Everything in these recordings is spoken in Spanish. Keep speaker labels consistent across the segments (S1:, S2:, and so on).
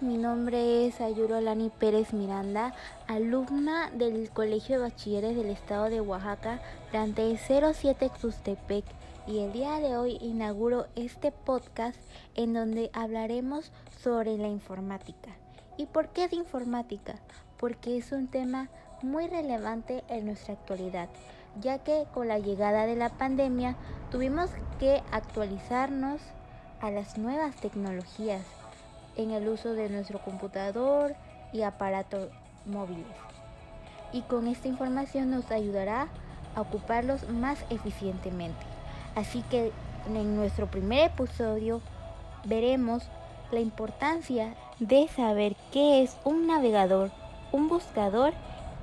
S1: mi nombre es Ayuro Alani Pérez Miranda, alumna del Colegio de Bachilleres del Estado de Oaxaca, plante 07 Xustepec, y el día de hoy inauguro este podcast en donde hablaremos sobre la informática. ¿Y por qué es informática? Porque es un tema muy relevante en nuestra actualidad, ya que con la llegada de la pandemia tuvimos que actualizarnos a las nuevas tecnologías en el uso de nuestro computador y aparatos móviles. Y con esta información nos ayudará a ocuparlos más eficientemente. Así que en nuestro primer episodio veremos la importancia de saber qué es un navegador, un buscador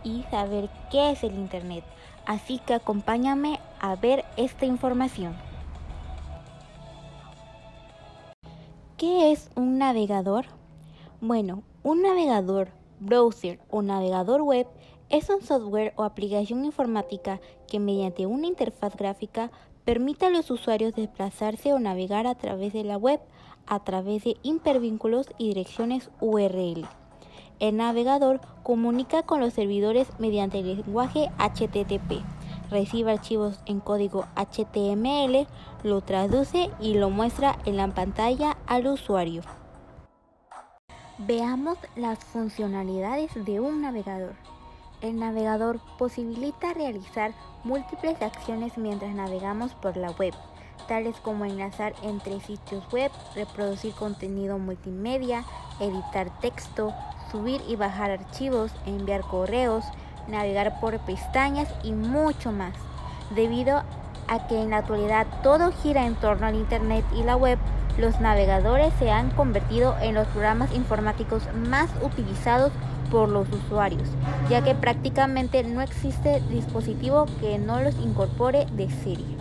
S1: y saber qué es el Internet. Así que acompáñame a ver esta información. ¿Qué es un navegador? Bueno, un navegador, browser o navegador web es un software o aplicación informática que mediante una interfaz gráfica permite a los usuarios desplazarse o navegar a través de la web a través de hipervínculos y direcciones URL. El navegador comunica con los servidores mediante el lenguaje HTTP recibe archivos en código HTML, lo traduce y lo muestra en la pantalla al usuario. Veamos las funcionalidades de un navegador. El navegador posibilita realizar múltiples acciones mientras navegamos por la web, tales como enlazar entre sitios web, reproducir contenido multimedia, editar texto, subir y bajar archivos, enviar correos, navegar por pestañas y mucho más. Debido a que en la actualidad todo gira en torno al Internet y la web, los navegadores se han convertido en los programas informáticos más utilizados por los usuarios, ya que prácticamente no existe dispositivo que no los incorpore de serie.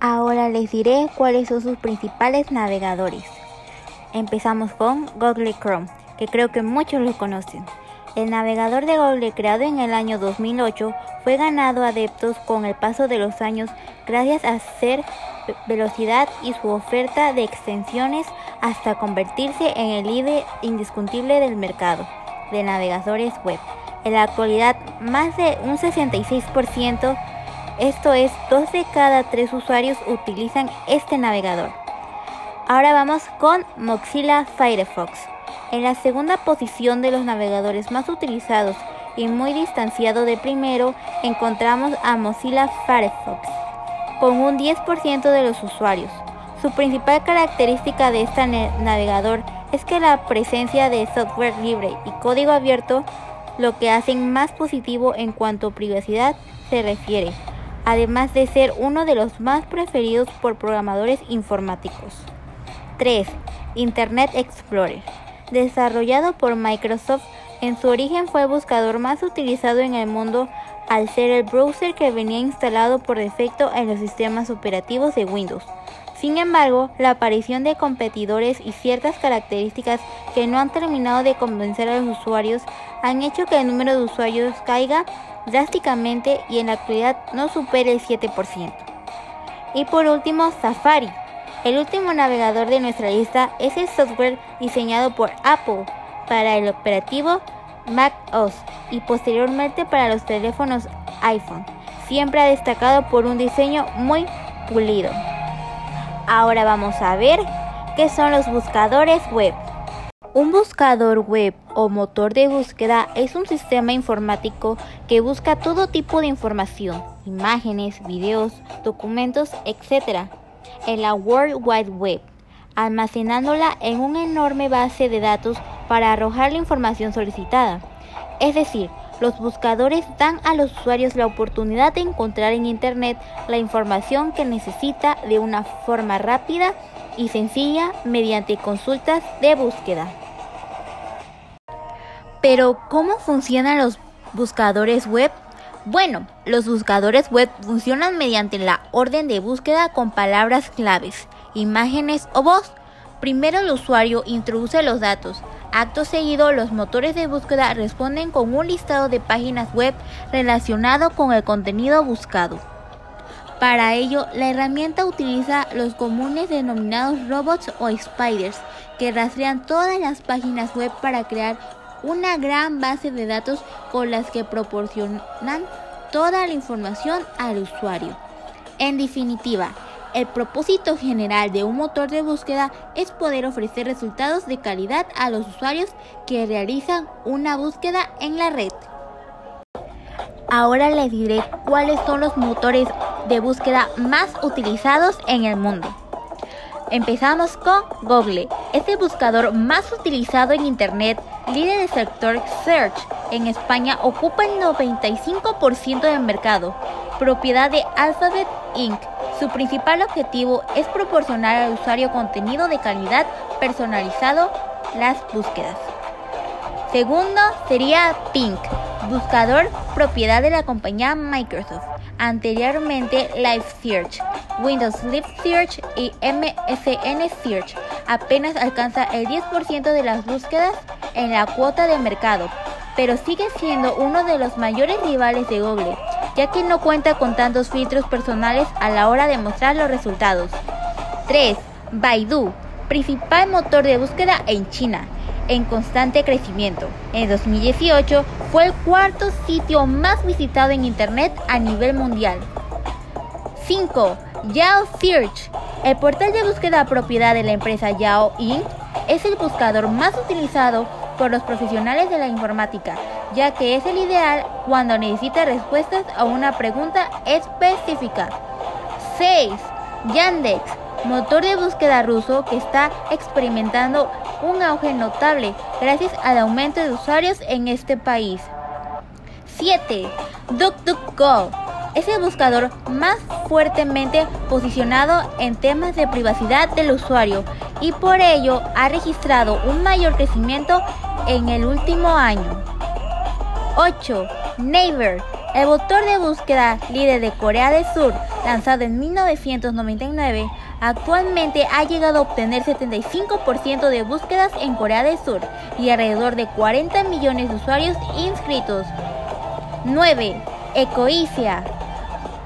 S1: Ahora les diré cuáles son sus principales navegadores. Empezamos con Google Chrome, que creo que muchos lo conocen. El navegador de Google creado en el año 2008 fue ganado adeptos con el paso de los años gracias a ser velocidad y su oferta de extensiones hasta convertirse en el líder indiscutible del mercado de navegadores web. En la actualidad, más de un 66%, esto es, dos de cada tres usuarios utilizan este navegador. Ahora vamos con Mozilla Firefox. En la segunda posición de los navegadores más utilizados y muy distanciado de primero encontramos a Mozilla Firefox, con un 10% de los usuarios. Su principal característica de este navegador es que la presencia de software libre y código abierto lo que hacen más positivo en cuanto a privacidad se refiere, además de ser uno de los más preferidos por programadores informáticos. 3. Internet Explorer. Desarrollado por Microsoft, en su origen fue el buscador más utilizado en el mundo al ser el browser que venía instalado por defecto en los sistemas operativos de Windows. Sin embargo, la aparición de competidores y ciertas características que no han terminado de convencer a los usuarios han hecho que el número de usuarios caiga drásticamente y en la actualidad no supere el 7%. Y por último, Safari, el último navegador de nuestra lista es el software diseñado por Apple para el operativo Mac OS y posteriormente para los teléfonos iPhone. Siempre ha destacado por un diseño muy pulido. Ahora vamos a ver qué son los buscadores web. Un buscador web o motor de búsqueda es un sistema informático que busca todo tipo de información, imágenes, videos, documentos, etc en la World Wide Web, almacenándola en una enorme base de datos para arrojar la información solicitada. Es decir, los buscadores dan a los usuarios la oportunidad de encontrar en Internet la información que necesita de una forma rápida y sencilla mediante consultas de búsqueda. Pero, ¿cómo funcionan los buscadores web? Bueno, los buscadores web funcionan mediante la orden de búsqueda con palabras claves, imágenes o voz. Primero el usuario introduce los datos. Acto seguido, los motores de búsqueda responden con un listado de páginas web relacionado con el contenido buscado. Para ello, la herramienta utiliza los comunes denominados robots o spiders, que rastrean todas las páginas web para crear una gran base de datos con las que proporcionan toda la información al usuario. En definitiva, el propósito general de un motor de búsqueda es poder ofrecer resultados de calidad a los usuarios que realizan una búsqueda en la red. Ahora les diré cuáles son los motores de búsqueda más utilizados en el mundo. Empezamos con Google, es el buscador más utilizado en Internet, líder del sector Search. En España ocupa el 95% del mercado, propiedad de Alphabet Inc. Su principal objetivo es proporcionar al usuario contenido de calidad personalizado las búsquedas. Segundo sería Pink, buscador propiedad de la compañía Microsoft. Anteriormente Live Search, Windows Live Search y MSN Search apenas alcanza el 10% de las búsquedas en la cuota de mercado, pero sigue siendo uno de los mayores rivales de Google, ya que no cuenta con tantos filtros personales a la hora de mostrar los resultados. 3. Baidu, principal motor de búsqueda en China en constante crecimiento. En 2018 fue el cuarto sitio más visitado en Internet a nivel mundial. 5. Yahoo Search. El portal de búsqueda propiedad de la empresa Yahoo Inc. es el buscador más utilizado por los profesionales de la informática, ya que es el ideal cuando necesita respuestas a una pregunta específica. 6. Yandex motor de búsqueda ruso que está experimentando un auge notable gracias al aumento de usuarios en este país. 7. DuckDuckGo es el buscador más fuertemente posicionado en temas de privacidad del usuario y por ello ha registrado un mayor crecimiento en el último año. 8. Naver, el motor de búsqueda líder de Corea del Sur, lanzado en 1999, Actualmente ha llegado a obtener 75% de búsquedas en Corea del Sur y alrededor de 40 millones de usuarios inscritos. 9. Ecoisia.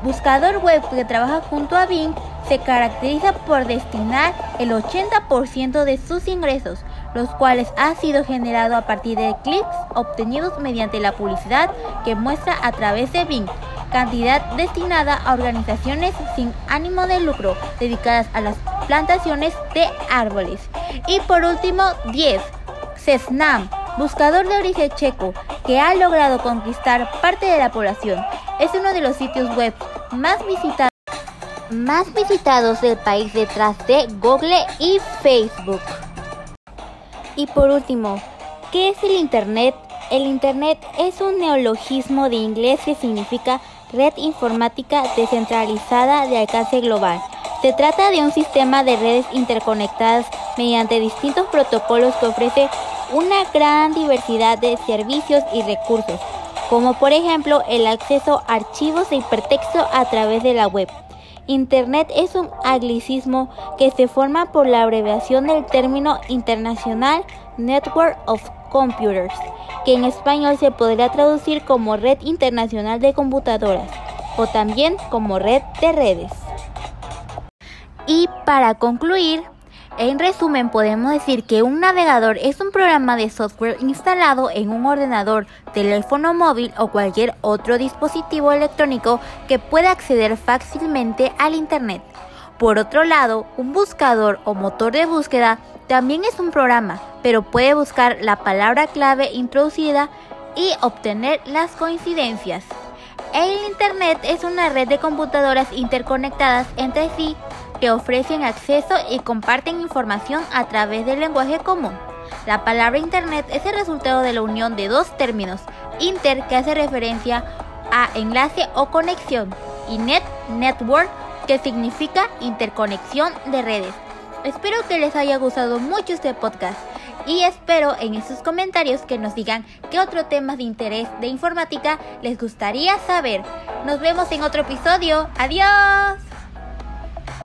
S1: Buscador web que trabaja junto a Bing se caracteriza por destinar el 80% de sus ingresos, los cuales ha sido generado a partir de clics obtenidos mediante la publicidad que muestra a través de Bing cantidad destinada a organizaciones sin ánimo de lucro dedicadas a las plantaciones de árboles. Y por último, 10. CESNAM, buscador de origen checo, que ha logrado conquistar parte de la población. Es uno de los sitios web más más visitados del país detrás de Google y Facebook. Y por último, ¿qué es el Internet? El Internet es un neologismo de inglés que significa red informática descentralizada de alcance global. Se trata de un sistema de redes interconectadas mediante distintos protocolos que ofrece una gran diversidad de servicios y recursos, como por ejemplo el acceso a archivos de hipertexto a través de la web. Internet es un anglicismo que se forma por la abreviación del término internacional Network of Computers, que en español se podría traducir como Red Internacional de Computadoras o también como Red de Redes. Y para concluir, en resumen podemos decir que un navegador es un programa de software instalado en un ordenador, teléfono móvil o cualquier otro dispositivo electrónico que pueda acceder fácilmente al Internet. Por otro lado, un buscador o motor de búsqueda también es un programa, pero puede buscar la palabra clave introducida y obtener las coincidencias. El Internet es una red de computadoras interconectadas entre sí que ofrecen acceso y comparten información a través del lenguaje común. La palabra Internet es el resultado de la unión de dos términos, inter que hace referencia a enlace o conexión y net, network, que significa interconexión de redes. Espero que les haya gustado mucho este podcast y espero en sus comentarios que nos digan qué otro tema de interés de informática les gustaría saber. Nos vemos en otro episodio. Adiós.